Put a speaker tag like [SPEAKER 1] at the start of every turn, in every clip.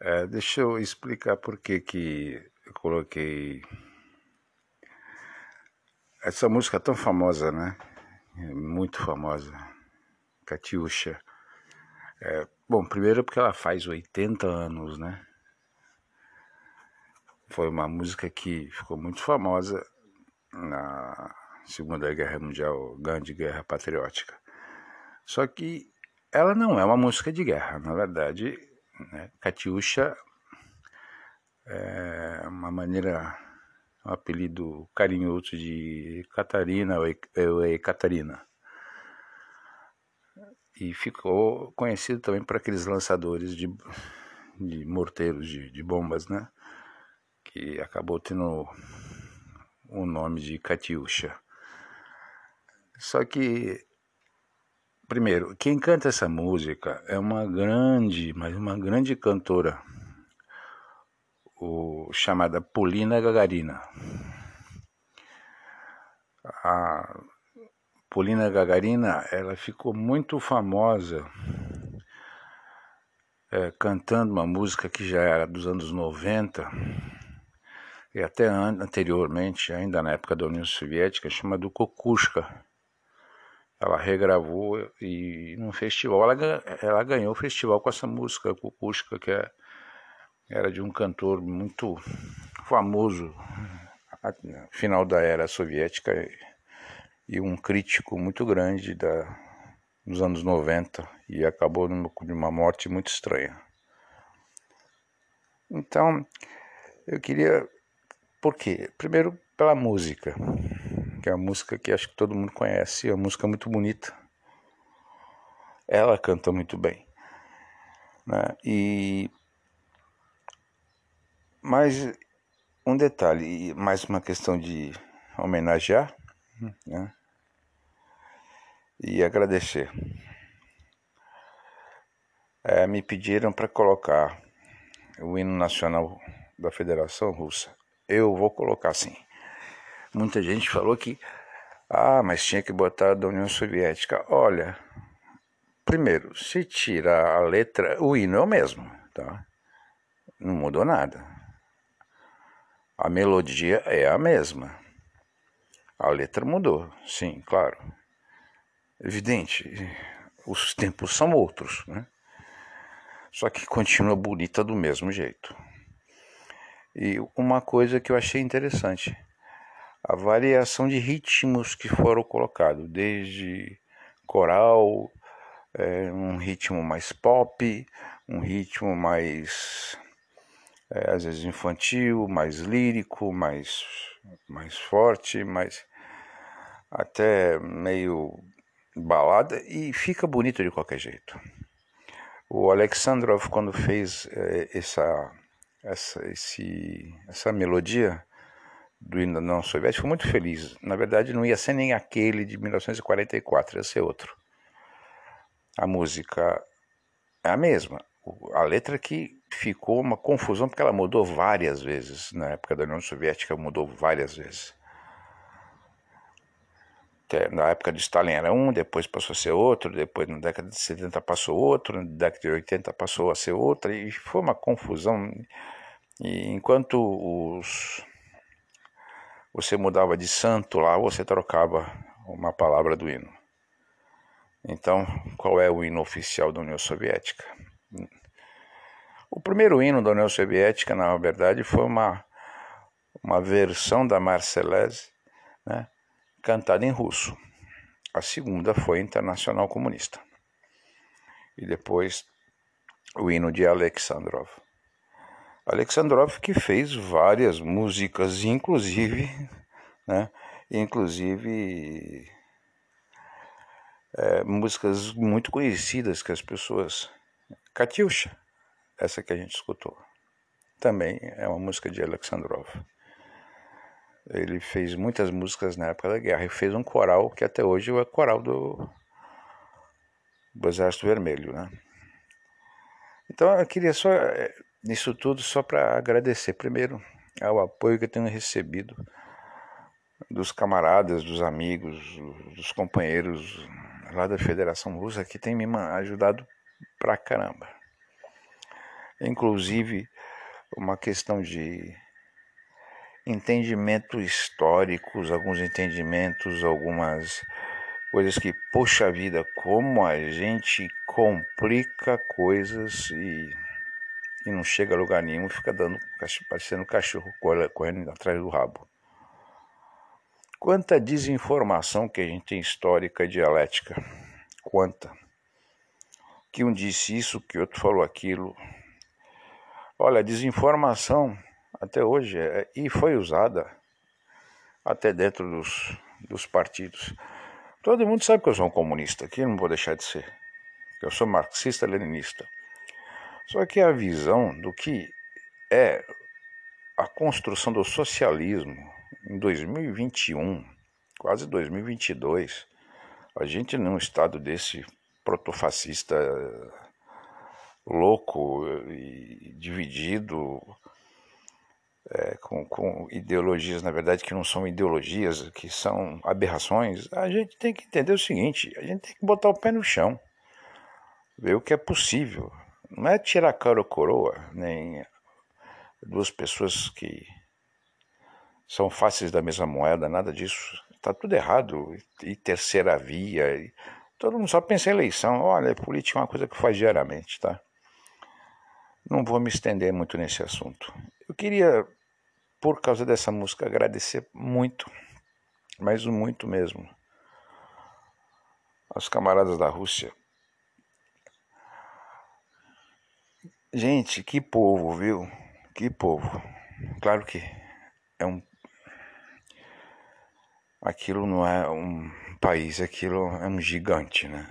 [SPEAKER 1] É, deixa eu explicar por que que eu coloquei essa música tão famosa, né? Muito famosa, Catiuxa. É, bom, primeiro porque ela faz 80 anos, né? Foi uma música que ficou muito famosa na Segunda Guerra Mundial, Grande Guerra Patriótica. Só que ela não é uma música de guerra, na verdade, né? É uma maneira, um apelido carinhoso de Catarina ou Catarina. E ficou conhecido também por aqueles lançadores de, de morteiros, de, de bombas, né? Que acabou tendo o nome de Catiuxa. Só que Primeiro, quem canta essa música é uma grande, mas uma grande cantora, o, chamada Polina Gagarina. a Polina Gagarina, ela ficou muito famosa é, cantando uma música que já era dos anos 90 e até anteriormente, ainda na época da União Soviética, chamada Kokushka. Ela regravou e num festival, ela, ela ganhou o festival com essa música, Kokushka, que é, era de um cantor muito famoso final da era soviética e um crítico muito grande da, dos anos 90 e acabou numa, numa morte muito estranha. Então, eu queria. Por quê? Primeiro, pela música, que é uma música que acho que todo mundo conhece, é uma música muito bonita. Ela canta muito bem. Né? E. Mas um detalhe, mais uma questão de homenagear né? e agradecer. É, me pediram para colocar o hino nacional da Federação Russa. Eu vou colocar sim. Muita gente falou que, ah, mas tinha que botar da União Soviética. Olha, primeiro, se tira a letra, o hino é o mesmo, tá? Não mudou nada. A melodia é a mesma. A letra mudou, sim, claro. Evidente, os tempos são outros, né? Só que continua bonita do mesmo jeito. E uma coisa que eu achei interessante, a variação de ritmos que foram colocados, desde coral, é, um ritmo mais pop, um ritmo mais é, às vezes infantil, mais lírico, mais mais forte, mais até meio balada e fica bonito de qualquer jeito. O Alexandrov quando fez é, essa essa esse, essa melodia do hino não soviético foi muito feliz. Na verdade não ia ser nem aquele de 1944, ia ser outro. A música é a mesma, a letra que ficou uma confusão porque ela mudou várias vezes. Na época da União Soviética mudou várias vezes. Na época de Stalin era um, depois passou a ser outro, depois na década de 70 passou outro, na década de 80 passou a ser outra, e foi uma confusão. E enquanto os, você mudava de santo lá, você trocava uma palavra do hino. Então, qual é o hino oficial da União Soviética? O primeiro hino da União Soviética, na verdade, foi uma, uma versão da Marseillaise, né, cantada em russo. A segunda foi Internacional Comunista. E depois o hino de Alexandrov. Alexandrov que fez várias músicas, inclusive, né, inclusive é, músicas muito conhecidas que as pessoas. Katyusha, essa que a gente escutou. Também é uma música de Alexandrov. Ele fez muitas músicas na época da guerra e fez um coral que até hoje é o coral do, do Exército Vermelho, né? Então eu queria só nisso eh, tudo só para agradecer primeiro ao apoio que eu tenho recebido dos camaradas, dos amigos, dos companheiros lá da Federação Russa que tem me ajudado pra caramba. Inclusive uma questão de entendimento históricos, alguns entendimentos, algumas coisas que, poxa vida, como a gente complica coisas e, e não chega a lugar nenhum, fica dando, parecendo cachorro correndo atrás do rabo. Quanta desinformação que a gente tem histórica e dialética. Quanta. Que um disse isso, que outro falou aquilo. Olha, desinformação até hoje é, e foi usada até dentro dos, dos partidos. Todo mundo sabe que eu sou um comunista, que não vou deixar de ser. Eu sou marxista-leninista. Só que a visão do que é a construção do socialismo em 2021, quase 2022, a gente num estado desse protofascista louco e dividido, é, com, com ideologias, na verdade, que não são ideologias, que são aberrações, a gente tem que entender o seguinte: a gente tem que botar o pé no chão, ver o que é possível. Não é tirar cara ou coroa, nem duas pessoas que são fáceis da mesma moeda, nada disso. Está tudo errado. E terceira via. E todo mundo só pensa em eleição. Olha, política é uma coisa que faz diariamente, tá? Não vou me estender muito nesse assunto. Eu queria, por causa dessa música, agradecer muito, mas muito mesmo, aos camaradas da Rússia. Gente, que povo, viu? Que povo. Claro que é um. Aquilo não é um país, aquilo é um gigante, né?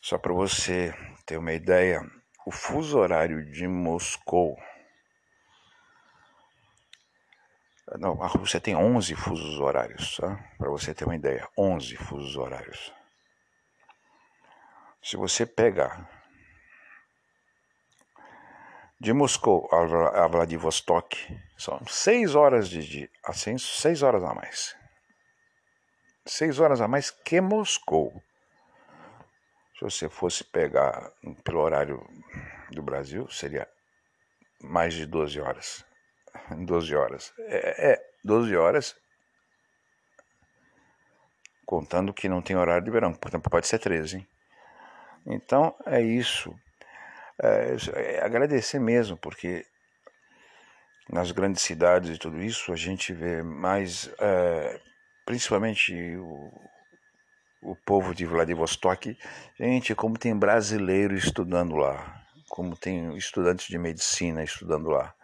[SPEAKER 1] Só para você ter uma ideia, o fuso horário de Moscou. Não, a Rússia tem 11 fusos horários, tá? Para você ter uma ideia, 11 fusos horários. Se você pegar de Moscou a Vladivostok são seis horas de, de seis horas a mais. Seis horas a mais que Moscou. Se você fosse pegar pelo horário do Brasil, seria mais de 12 horas. 12 horas. É, é 12 horas, contando que não tem horário de verão, portanto pode ser 13. Hein? Então é isso é, é, agradecer mesmo, porque nas grandes cidades e tudo isso a gente vê mais, é, principalmente o, o povo de Vladivostok, gente, como tem brasileiro estudando lá, como tem estudantes de medicina estudando lá,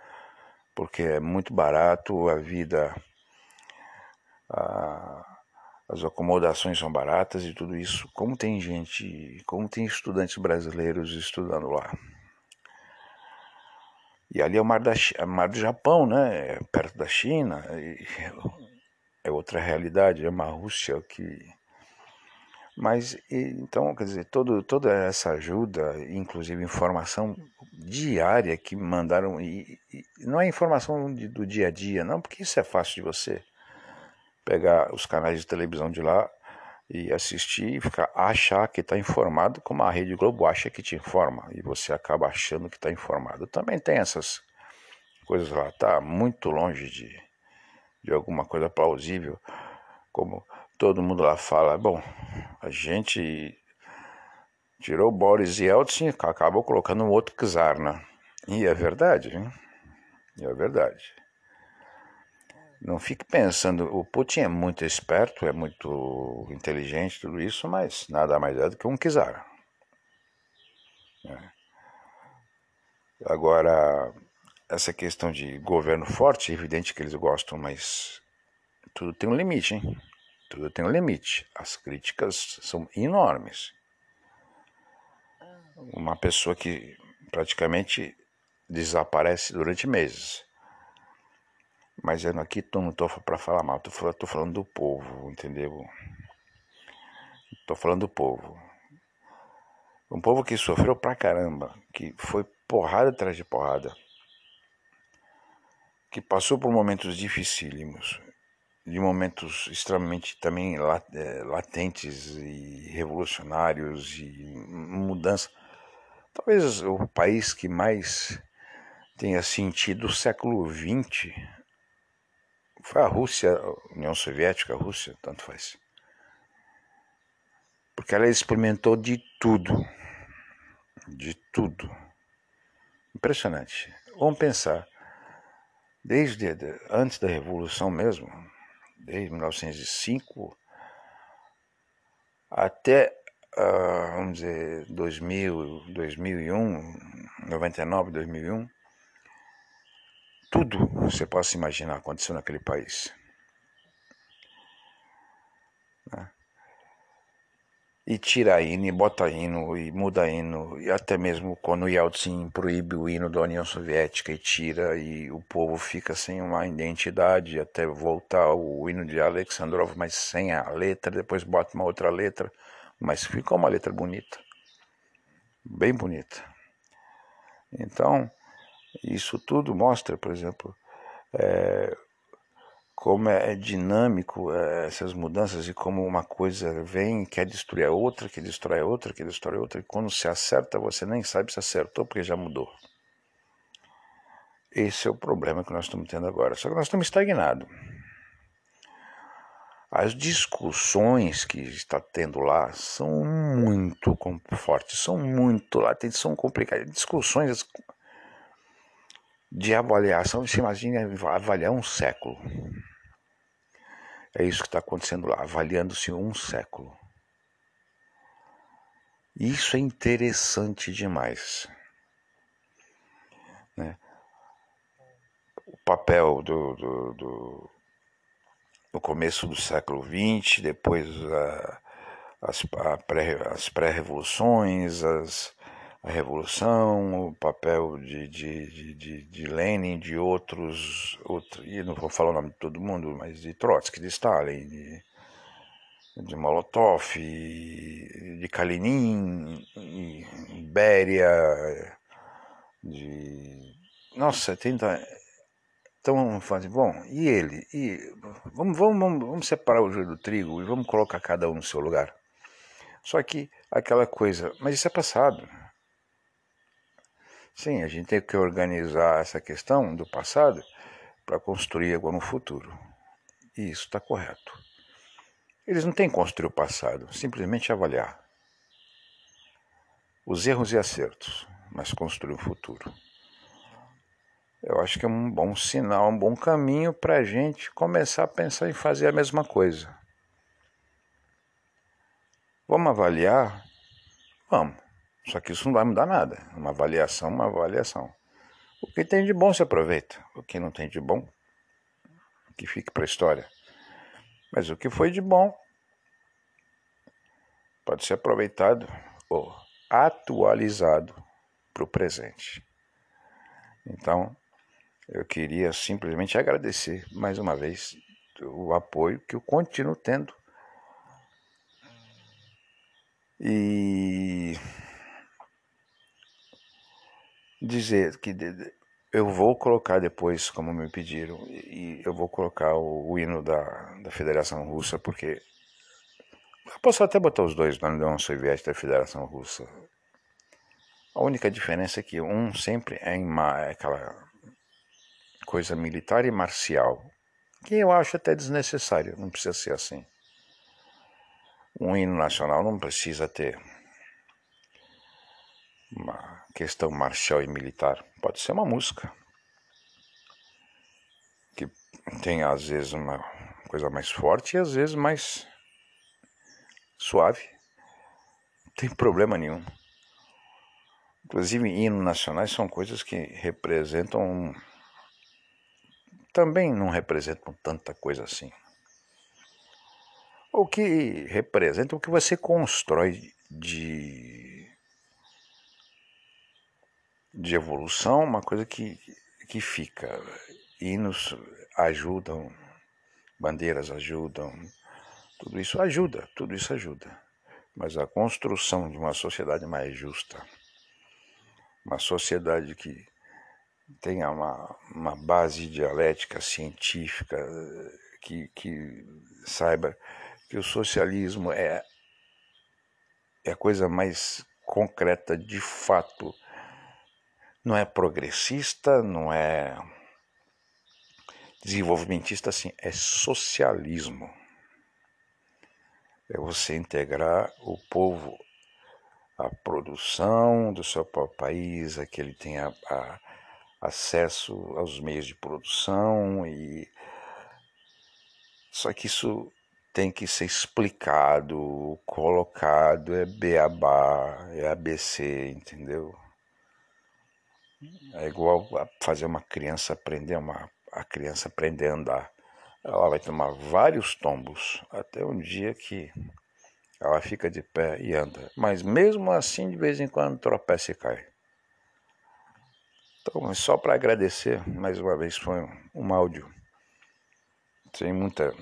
[SPEAKER 1] porque é muito barato, a vida, as acomodações são baratas e tudo isso. Como tem gente, como tem estudantes brasileiros estudando lá. E ali é o mar, da, é mar do Japão, né? É perto da China. é outra realidade, é uma Rússia que. Mas, então, quer dizer, todo, toda essa ajuda, inclusive informação diária que mandaram, e, e não é informação de, do dia a dia, não, porque isso é fácil de você pegar os canais de televisão de lá e assistir e ficar achar que está informado, como a Rede Globo acha que te informa e você acaba achando que está informado. Também tem essas coisas lá, tá muito longe de, de alguma coisa plausível, como todo mundo lá fala. Bom, a gente tirou Boris Yeltsin, acabou colocando um outro czar, né? E é verdade, hein? E é verdade. Não fique pensando, o Putin é muito esperto, é muito inteligente, tudo isso, mas nada mais é do que um czar. É. Agora, essa questão de governo forte, é evidente que eles gostam, mas tudo tem um limite, hein? Tudo tem um limite. As críticas são enormes. Uma pessoa que praticamente desaparece durante meses mas eu aqui não estou para falar mal, estou falando do povo, entendeu? Estou falando do povo. Um povo que sofreu pra caramba, que foi porrada atrás de porrada, que passou por momentos dificílimos, de momentos extremamente também é, latentes e revolucionários e mudança. Talvez o país que mais tenha sentido o século XX foi a Rússia, a União Soviética, a Rússia, tanto faz. Porque ela experimentou de tudo. De tudo. Impressionante. Vamos pensar. Desde antes da Revolução mesmo, desde 1905 até, uh, vamos dizer, 2000, 2001, 99, 2001, tudo você possa imaginar aconteceu naquele país. Né? E tira hino, e bota hino, e muda hino, e até mesmo quando o Yeltsin proíbe o hino da União Soviética e tira, e o povo fica sem uma identidade até voltar o hino de Alexandrov, mas sem a letra, depois bota uma outra letra, mas ficou uma letra bonita, bem bonita. Então, isso tudo mostra, por exemplo, é, como é, é dinâmico é, essas mudanças e como uma coisa vem quer destruir a outra, que destrói a outra, que destrói a outra, e quando se acerta você nem sabe se acertou porque já mudou. Esse é o problema que nós estamos tendo agora. Só que nós estamos estagnados. As discussões que está tendo lá são muito fortes, são muito latentes, são complicadas. Discussões de avaliação, você imagina avaliar um século. É isso que está acontecendo lá, avaliando-se um século. Isso é interessante demais. Né? O papel do, do, do, no começo do século XX, depois a, as, as pré-revoluções, as, a Revolução, o papel de, de, de, de Lenin, de outros, outro, e não vou falar o nome de todo mundo, mas de Trotsky, de Stalin, de, de Molotov, de Kalinin, de Beria, de... Nossa, tenta... Então fazer, bom, e ele? E vamos, vamos, vamos, vamos separar o joio do trigo e vamos colocar cada um no seu lugar. Só que aquela coisa, mas isso é passado. Sim, a gente tem que organizar essa questão do passado para construir agora no futuro. E isso está correto. Eles não têm que construir o passado, simplesmente avaliar os erros e acertos, mas construir o futuro. Eu acho que é um bom sinal, um bom caminho para a gente começar a pensar em fazer a mesma coisa. Vamos avaliar? Vamos. Só que isso não vai mudar nada. Uma avaliação, uma avaliação. O que tem de bom se aproveita. O que não tem de bom, que fique para a história. Mas o que foi de bom pode ser aproveitado ou atualizado para o presente. Então, eu queria simplesmente agradecer mais uma vez o apoio que eu continuo tendo. E dizer que eu vou colocar depois, como me pediram, e eu vou colocar o, o hino da, da Federação Russa, porque eu posso até botar os dois da União Soviética da Federação Russa. A única diferença é que um sempre é, em, é aquela coisa militar e marcial, que eu acho até desnecessário, não precisa ser assim. Um hino nacional não precisa ter uma questão marcial e militar. Pode ser uma música que tem às vezes uma coisa mais forte e às vezes mais suave. Não tem problema nenhum. Inclusive, hinos nacionais são coisas que representam. Também não representam tanta coisa assim. O que representa o que você constrói de de evolução, uma coisa que, que fica. Hinos ajudam, bandeiras ajudam, tudo isso ajuda, tudo isso ajuda. Mas a construção de uma sociedade mais justa, uma sociedade que tenha uma, uma base dialética científica, que, que saiba que o socialismo é, é a coisa mais concreta de fato não é progressista, não é desenvolvimentista, assim, é socialismo. É você integrar o povo à produção do seu próprio país, a que ele tenha a, acesso aos meios de produção e só que isso tem que ser explicado, colocado, é beabá, é ABC, entendeu? É igual a fazer uma criança aprender uma, a criança aprender a andar. Ela vai tomar vários tombos até um dia que ela fica de pé e anda. Mas mesmo assim, de vez em quando tropeça e cai. Então, só para agradecer, mais uma vez, foi um áudio sem muita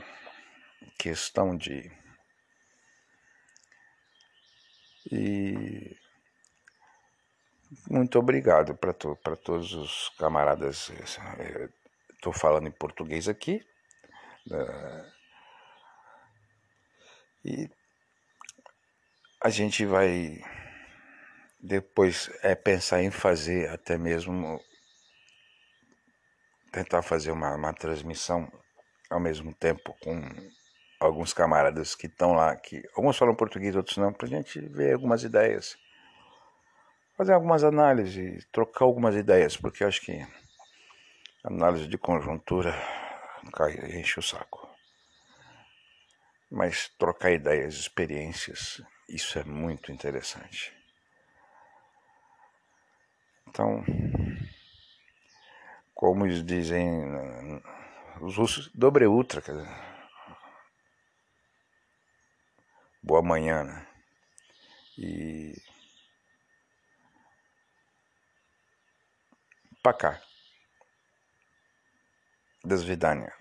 [SPEAKER 1] questão de. E muito obrigado para to, todos os camaradas, eh, estou falando em português aqui. Uh, e a gente vai depois é pensar em fazer até mesmo tentar fazer uma, uma transmissão ao mesmo tempo com alguns camaradas que estão lá, que alguns falam português, outros não, para a gente ver algumas ideias, fazer algumas análises, trocar algumas ideias, porque acho que análise de conjuntura cai, enche o saco. Mas trocar ideias, experiências, isso é muito interessante. Então, como dizem os russos, dobre ultra, quer dizer, boa manhã, né? E Пока. До свидания.